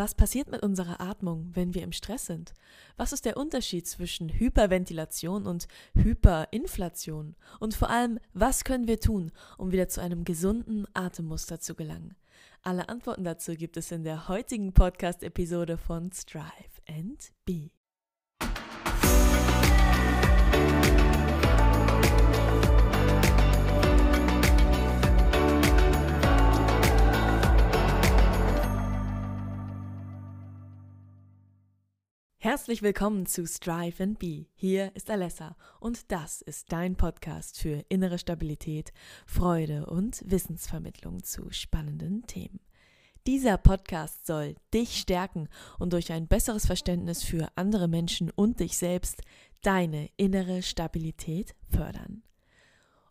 Was passiert mit unserer Atmung, wenn wir im Stress sind? Was ist der Unterschied zwischen Hyperventilation und Hyperinflation? Und vor allem, was können wir tun, um wieder zu einem gesunden Atemmuster zu gelangen? Alle Antworten dazu gibt es in der heutigen Podcast-Episode von Strive and Be. Herzlich willkommen zu Strive and Be. Hier ist Alessa und das ist dein Podcast für innere Stabilität, Freude und Wissensvermittlung zu spannenden Themen. Dieser Podcast soll dich stärken und durch ein besseres Verständnis für andere Menschen und dich selbst deine innere Stabilität fördern.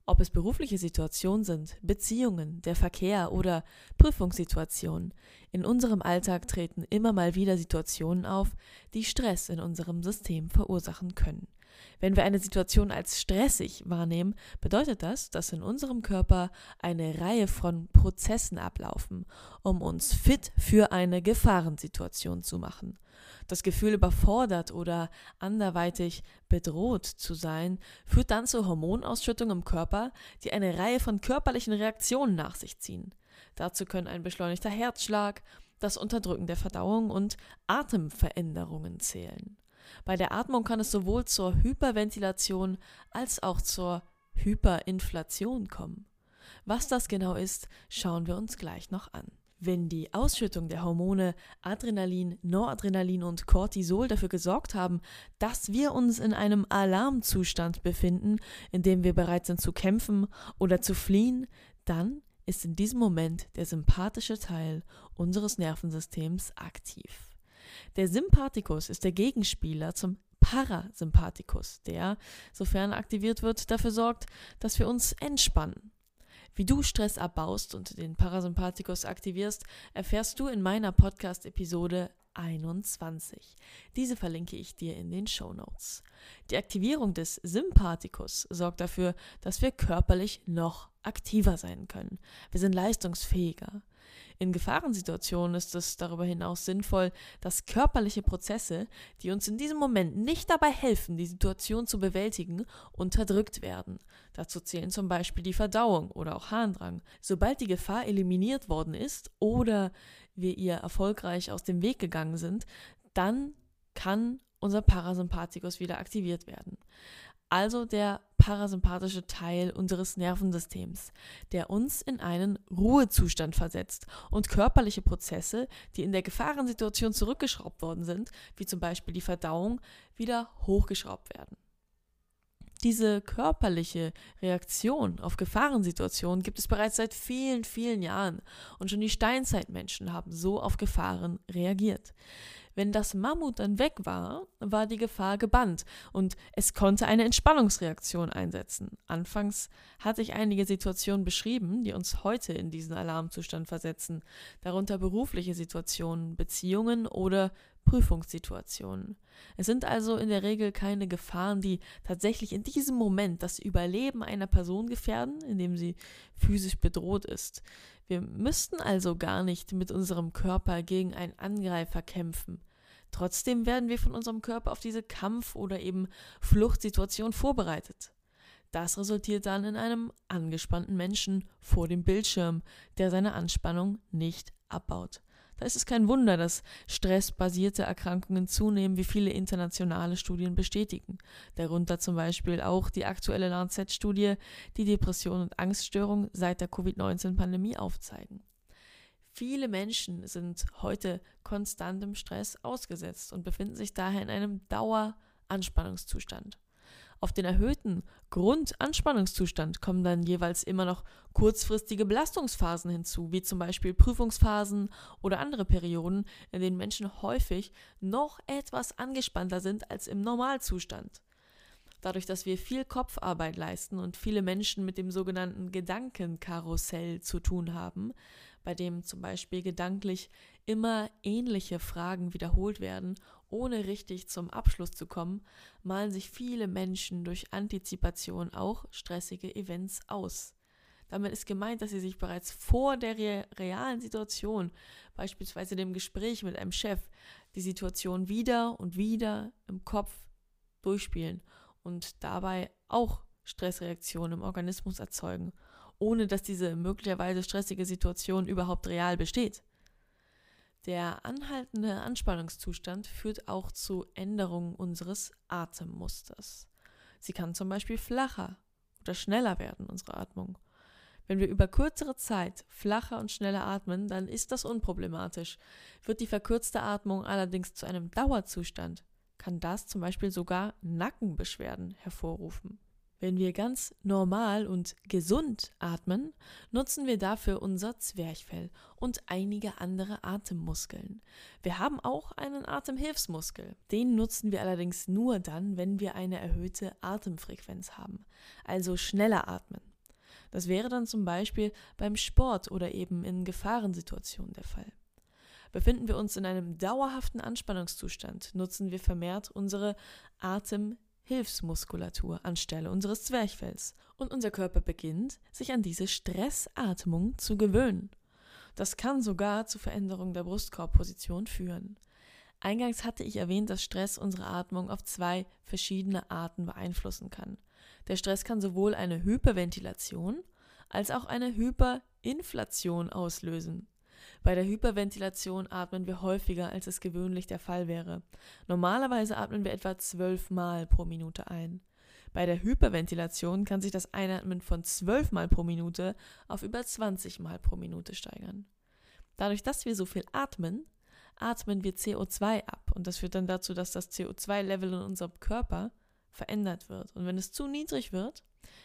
Ob es berufliche Situationen sind, Beziehungen, der Verkehr oder Prüfungssituationen, in unserem Alltag treten immer mal wieder Situationen auf, die Stress in unserem System verursachen können. Wenn wir eine Situation als stressig wahrnehmen, bedeutet das, dass in unserem Körper eine Reihe von Prozessen ablaufen, um uns fit für eine Gefahrensituation zu machen. Das Gefühl überfordert oder anderweitig bedroht zu sein, führt dann zur Hormonausschüttung im Körper, die eine Reihe von körperlichen Reaktionen nach sich ziehen. Dazu können ein beschleunigter Herzschlag, das Unterdrücken der Verdauung und Atemveränderungen zählen. Bei der Atmung kann es sowohl zur Hyperventilation als auch zur Hyperinflation kommen. Was das genau ist, schauen wir uns gleich noch an. Wenn die Ausschüttung der Hormone Adrenalin, Noradrenalin und Cortisol dafür gesorgt haben, dass wir uns in einem Alarmzustand befinden, in dem wir bereit sind zu kämpfen oder zu fliehen, dann ist in diesem Moment der sympathische Teil unseres Nervensystems aktiv. Der Sympathikus ist der Gegenspieler zum Parasympathikus, der, sofern aktiviert wird, dafür sorgt, dass wir uns entspannen. Wie du Stress abbaust und den Parasympathikus aktivierst, erfährst du in meiner Podcast-Episode 21. Diese verlinke ich dir in den Show Notes. Die Aktivierung des Sympathikus sorgt dafür, dass wir körperlich noch aktiver sein können. Wir sind leistungsfähiger. In Gefahrensituationen ist es darüber hinaus sinnvoll, dass körperliche Prozesse, die uns in diesem Moment nicht dabei helfen, die Situation zu bewältigen, unterdrückt werden. Dazu zählen zum Beispiel die Verdauung oder auch Harndrang. Sobald die Gefahr eliminiert worden ist oder wir ihr erfolgreich aus dem Weg gegangen sind, dann kann unser Parasympathikus wieder aktiviert werden. Also der parasympathische Teil unseres Nervensystems, der uns in einen Ruhezustand versetzt und körperliche Prozesse, die in der Gefahrensituation zurückgeschraubt worden sind, wie zum Beispiel die Verdauung, wieder hochgeschraubt werden. Diese körperliche Reaktion auf Gefahrensituationen gibt es bereits seit vielen, vielen Jahren und schon die Steinzeitmenschen haben so auf Gefahren reagiert. Wenn das Mammut dann weg war, war die Gefahr gebannt und es konnte eine Entspannungsreaktion einsetzen. Anfangs hatte ich einige Situationen beschrieben, die uns heute in diesen Alarmzustand versetzen, darunter berufliche Situationen, Beziehungen oder Prüfungssituationen. Es sind also in der Regel keine Gefahren, die tatsächlich in diesem Moment das Überleben einer Person gefährden, indem sie physisch bedroht ist. Wir müssten also gar nicht mit unserem Körper gegen einen Angreifer kämpfen. Trotzdem werden wir von unserem Körper auf diese Kampf- oder eben Fluchtsituation vorbereitet. Das resultiert dann in einem angespannten Menschen vor dem Bildschirm, der seine Anspannung nicht abbaut. Da ist es kein Wunder, dass stressbasierte Erkrankungen zunehmen, wie viele internationale Studien bestätigen. Darunter zum Beispiel auch die aktuelle Lancet-Studie, die Depression und Angststörung seit der Covid-19-Pandemie aufzeigen. Viele Menschen sind heute konstantem Stress ausgesetzt und befinden sich daher in einem Daueranspannungszustand. Auf den erhöhten Grundanspannungszustand kommen dann jeweils immer noch kurzfristige Belastungsphasen hinzu, wie zum Beispiel Prüfungsphasen oder andere Perioden, in denen Menschen häufig noch etwas angespannter sind als im Normalzustand. Dadurch, dass wir viel Kopfarbeit leisten und viele Menschen mit dem sogenannten Gedankenkarussell zu tun haben, bei dem zum Beispiel gedanklich immer ähnliche Fragen wiederholt werden, ohne richtig zum Abschluss zu kommen, malen sich viele Menschen durch Antizipation auch stressige Events aus. Damit ist gemeint, dass Sie sich bereits vor der re realen Situation, beispielsweise dem Gespräch mit einem Chef, die Situation wieder und wieder im Kopf durchspielen und dabei auch Stressreaktionen im Organismus erzeugen, ohne dass diese möglicherweise stressige Situation überhaupt real besteht. Der anhaltende Anspannungszustand führt auch zu Änderungen unseres Atemmusters. Sie kann zum Beispiel flacher oder schneller werden, unsere Atmung. Wenn wir über kürzere Zeit flacher und schneller atmen, dann ist das unproblematisch. Wird die verkürzte Atmung allerdings zu einem Dauerzustand, kann das zum Beispiel sogar Nackenbeschwerden hervorrufen. Wenn wir ganz normal und gesund atmen, nutzen wir dafür unser Zwerchfell und einige andere Atemmuskeln. Wir haben auch einen Atemhilfsmuskel. Den nutzen wir allerdings nur dann, wenn wir eine erhöhte Atemfrequenz haben, also schneller atmen. Das wäre dann zum Beispiel beim Sport oder eben in Gefahrensituationen der Fall. Befinden wir uns in einem dauerhaften Anspannungszustand, nutzen wir vermehrt unsere Atem Hilfsmuskulatur anstelle unseres Zwerchfells und unser Körper beginnt, sich an diese Stressatmung zu gewöhnen. Das kann sogar zu Veränderungen der Brustkorbposition führen. Eingangs hatte ich erwähnt, dass Stress unsere Atmung auf zwei verschiedene Arten beeinflussen kann. Der Stress kann sowohl eine Hyperventilation als auch eine Hyperinflation auslösen. Bei der Hyperventilation atmen wir häufiger, als es gewöhnlich der Fall wäre. Normalerweise atmen wir etwa zwölf Mal pro Minute ein. Bei der Hyperventilation kann sich das Einatmen von zwölf Mal pro Minute auf über 20 Mal pro Minute steigern. Dadurch, dass wir so viel atmen, atmen wir CO2 ab und das führt dann dazu, dass das CO2-Level in unserem Körper verändert wird. Und wenn es zu niedrig wird,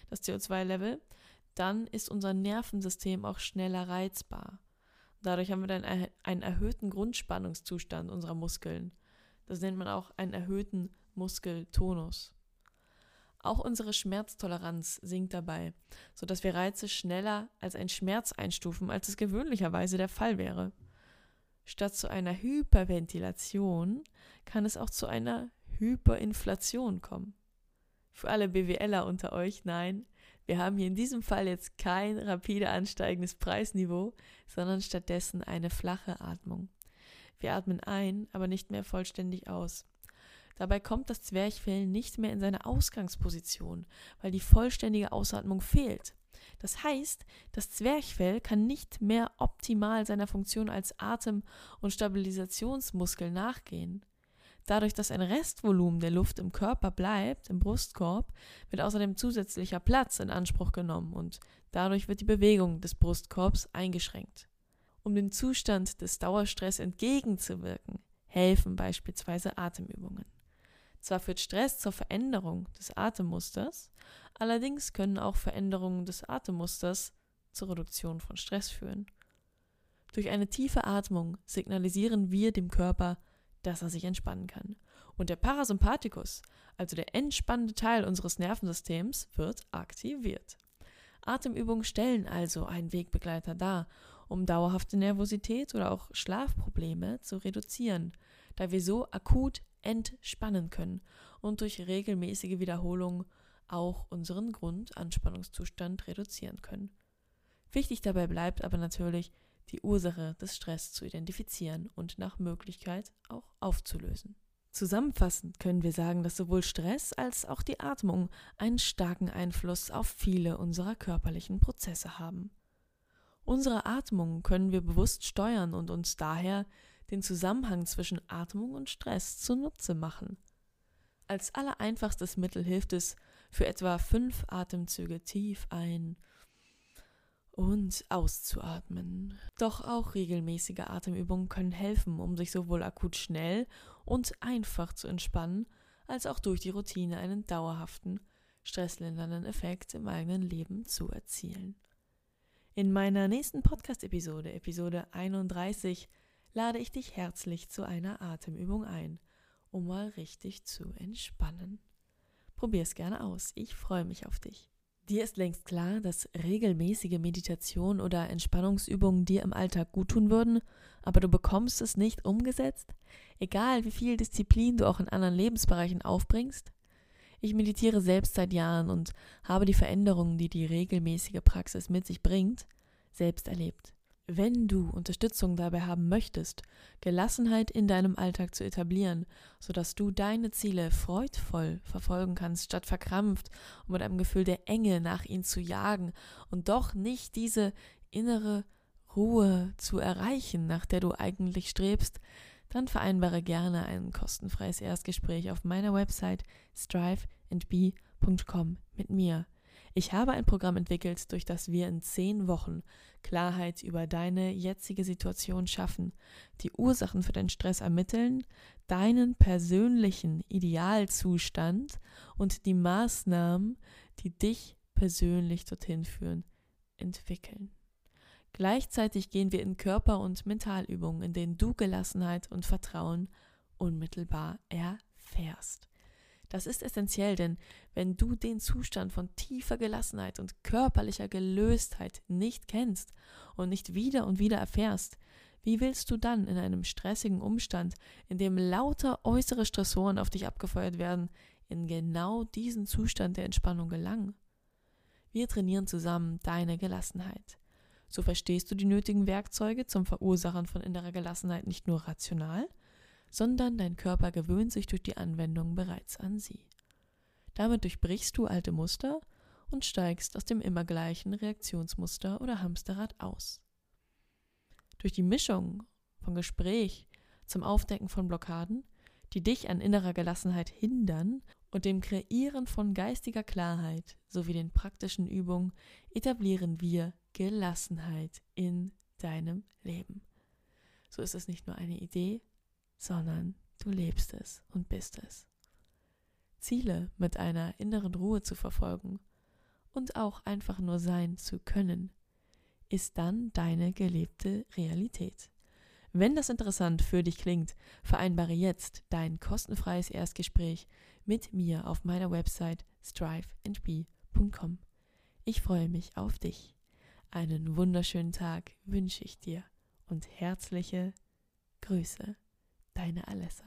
das CO2-Level, dann ist unser Nervensystem auch schneller reizbar. Dadurch haben wir dann einen erhöhten Grundspannungszustand unserer Muskeln. Das nennt man auch einen erhöhten Muskeltonus. Auch unsere Schmerztoleranz sinkt dabei, sodass wir Reize schneller als ein Schmerz einstufen, als es gewöhnlicherweise der Fall wäre. Statt zu einer Hyperventilation kann es auch zu einer Hyperinflation kommen. Für alle BWLer unter euch, nein, wir haben hier in diesem Fall jetzt kein rapide ansteigendes Preisniveau, sondern stattdessen eine flache Atmung. Wir atmen ein, aber nicht mehr vollständig aus. Dabei kommt das Zwerchfell nicht mehr in seine Ausgangsposition, weil die vollständige Ausatmung fehlt. Das heißt, das Zwerchfell kann nicht mehr optimal seiner Funktion als Atem- und Stabilisationsmuskel nachgehen. Dadurch, dass ein Restvolumen der Luft im Körper bleibt, im Brustkorb, wird außerdem zusätzlicher Platz in Anspruch genommen und dadurch wird die Bewegung des Brustkorbs eingeschränkt. Um dem Zustand des Dauerstress entgegenzuwirken, helfen beispielsweise Atemübungen. Zwar führt Stress zur Veränderung des Atemmusters, allerdings können auch Veränderungen des Atemmusters zur Reduktion von Stress führen. Durch eine tiefe Atmung signalisieren wir dem Körper, dass er sich entspannen kann. Und der Parasympathikus, also der entspannende Teil unseres Nervensystems, wird aktiviert. Atemübungen stellen also einen Wegbegleiter dar, um dauerhafte Nervosität oder auch Schlafprobleme zu reduzieren, da wir so akut entspannen können und durch regelmäßige Wiederholung auch unseren Grundanspannungszustand reduzieren können. Wichtig dabei bleibt aber natürlich, die Ursache des Stress zu identifizieren und nach Möglichkeit auch aufzulösen. Zusammenfassend können wir sagen, dass sowohl Stress als auch die Atmung einen starken Einfluss auf viele unserer körperlichen Prozesse haben. Unsere Atmung können wir bewusst steuern und uns daher den Zusammenhang zwischen Atmung und Stress zunutze machen. Als allereinfachstes Mittel hilft es, für etwa fünf Atemzüge tief ein und auszuatmen. Doch auch regelmäßige Atemübungen können helfen, um sich sowohl akut schnell und einfach zu entspannen, als auch durch die Routine einen dauerhaften, stresslindernden Effekt im eigenen Leben zu erzielen. In meiner nächsten Podcast-Episode, Episode 31, lade ich dich herzlich zu einer Atemübung ein, um mal richtig zu entspannen. Probier's gerne aus, ich freue mich auf dich. Dir ist längst klar, dass regelmäßige Meditation oder Entspannungsübungen dir im Alltag guttun würden, aber du bekommst es nicht umgesetzt, egal wie viel Disziplin du auch in anderen Lebensbereichen aufbringst? Ich meditiere selbst seit Jahren und habe die Veränderungen, die die regelmäßige Praxis mit sich bringt, selbst erlebt. Wenn du Unterstützung dabei haben möchtest, Gelassenheit in deinem Alltag zu etablieren, sodass du deine Ziele freudvoll verfolgen kannst, statt verkrampft und mit einem Gefühl der Enge nach ihnen zu jagen und doch nicht diese innere Ruhe zu erreichen, nach der du eigentlich strebst, dann vereinbare gerne ein kostenfreies Erstgespräch auf meiner Website striveandbe.com mit mir. Ich habe ein Programm entwickelt, durch das wir in zehn Wochen Klarheit über deine jetzige Situation schaffen, die Ursachen für deinen Stress ermitteln, deinen persönlichen Idealzustand und die Maßnahmen, die dich persönlich dorthin führen, entwickeln. Gleichzeitig gehen wir in Körper- und Mentalübungen, in denen du Gelassenheit und Vertrauen unmittelbar erfährst. Das ist essentiell, denn wenn du den Zustand von tiefer Gelassenheit und körperlicher Gelöstheit nicht kennst und nicht wieder und wieder erfährst, wie willst du dann in einem stressigen Umstand, in dem lauter äußere Stressoren auf dich abgefeuert werden, in genau diesen Zustand der Entspannung gelangen? Wir trainieren zusammen deine Gelassenheit. So verstehst du die nötigen Werkzeuge zum Verursachen von innerer Gelassenheit nicht nur rational, sondern dein Körper gewöhnt sich durch die Anwendung bereits an sie. Damit durchbrichst du alte Muster und steigst aus dem immer gleichen Reaktionsmuster oder Hamsterrad aus. Durch die Mischung von Gespräch zum Aufdecken von Blockaden, die dich an innerer Gelassenheit hindern und dem Kreieren von geistiger Klarheit sowie den praktischen Übungen etablieren wir Gelassenheit in deinem Leben. So ist es nicht nur eine Idee, sondern du lebst es und bist es. Ziele mit einer inneren Ruhe zu verfolgen und auch einfach nur sein zu können, ist dann deine gelebte Realität. Wenn das interessant für dich klingt, vereinbare jetzt dein kostenfreies Erstgespräch mit mir auf meiner Website striveandbe.com. Ich freue mich auf dich. Einen wunderschönen Tag wünsche ich dir und herzliche Grüße, deine Alessa.